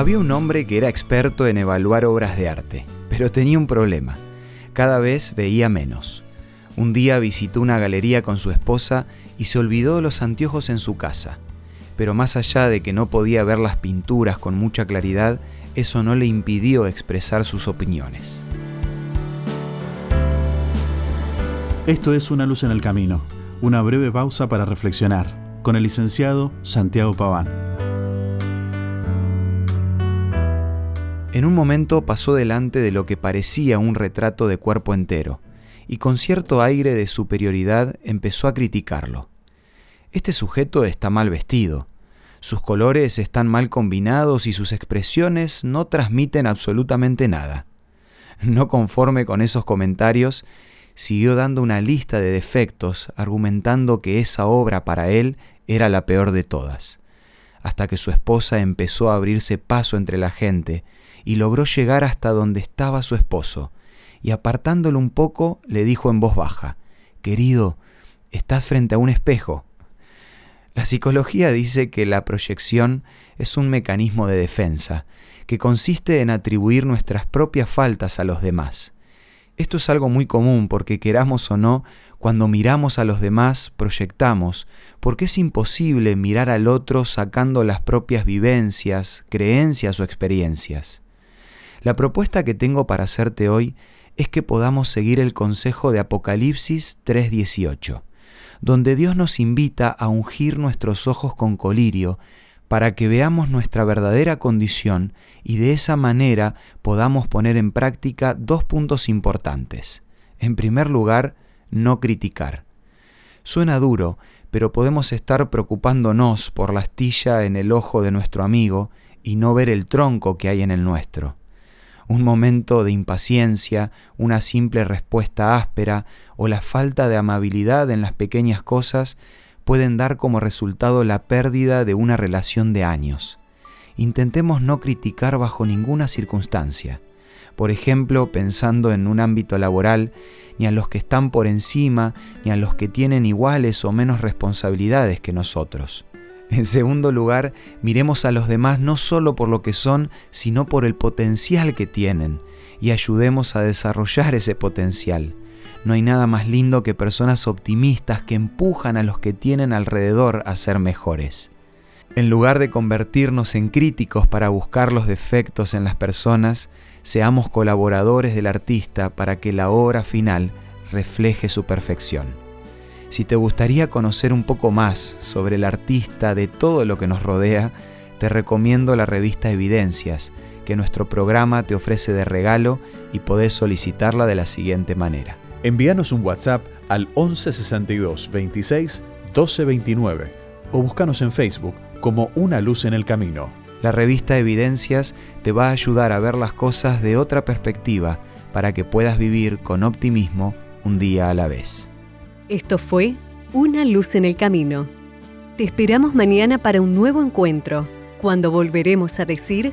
Había un hombre que era experto en evaluar obras de arte, pero tenía un problema. Cada vez veía menos. Un día visitó una galería con su esposa y se olvidó de los anteojos en su casa. Pero más allá de que no podía ver las pinturas con mucha claridad, eso no le impidió expresar sus opiniones. Esto es Una luz en el camino, una breve pausa para reflexionar, con el licenciado Santiago Paván. En un momento pasó delante de lo que parecía un retrato de cuerpo entero, y con cierto aire de superioridad empezó a criticarlo. Este sujeto está mal vestido, sus colores están mal combinados y sus expresiones no transmiten absolutamente nada. No conforme con esos comentarios, siguió dando una lista de defectos, argumentando que esa obra para él era la peor de todas, hasta que su esposa empezó a abrirse paso entre la gente y logró llegar hasta donde estaba su esposo, y apartándolo un poco le dijo en voz baja, Querido, estás frente a un espejo. La psicología dice que la proyección es un mecanismo de defensa, que consiste en atribuir nuestras propias faltas a los demás. Esto es algo muy común porque queramos o no, cuando miramos a los demás proyectamos, porque es imposible mirar al otro sacando las propias vivencias, creencias o experiencias. La propuesta que tengo para hacerte hoy es que podamos seguir el consejo de Apocalipsis 3:18, donde Dios nos invita a ungir nuestros ojos con colirio para que veamos nuestra verdadera condición y de esa manera podamos poner en práctica dos puntos importantes. En primer lugar, no criticar. Suena duro, pero podemos estar preocupándonos por la astilla en el ojo de nuestro amigo y no ver el tronco que hay en el nuestro un momento de impaciencia, una simple respuesta áspera o la falta de amabilidad en las pequeñas cosas pueden dar como resultado la pérdida de una relación de años. Intentemos no criticar bajo ninguna circunstancia. Por ejemplo, pensando en un ámbito laboral, ni a los que están por encima, ni a los que tienen iguales o menos responsabilidades que nosotros. En segundo lugar, miremos a los demás no solo por lo que son, sino por el potencial que tienen y ayudemos a desarrollar ese potencial. No hay nada más lindo que personas optimistas que empujan a los que tienen alrededor a ser mejores. En lugar de convertirnos en críticos para buscar los defectos en las personas, seamos colaboradores del artista para que la obra final refleje su perfección. Si te gustaría conocer un poco más sobre el artista de todo lo que nos rodea, te recomiendo la revista Evidencias, que nuestro programa te ofrece de regalo y podés solicitarla de la siguiente manera. Envíanos un WhatsApp al 1162 26 1229 o búscanos en Facebook como Una Luz en el Camino. La revista Evidencias te va a ayudar a ver las cosas de otra perspectiva para que puedas vivir con optimismo un día a la vez. Esto fue Una luz en el camino. Te esperamos mañana para un nuevo encuentro, cuando volveremos a decir...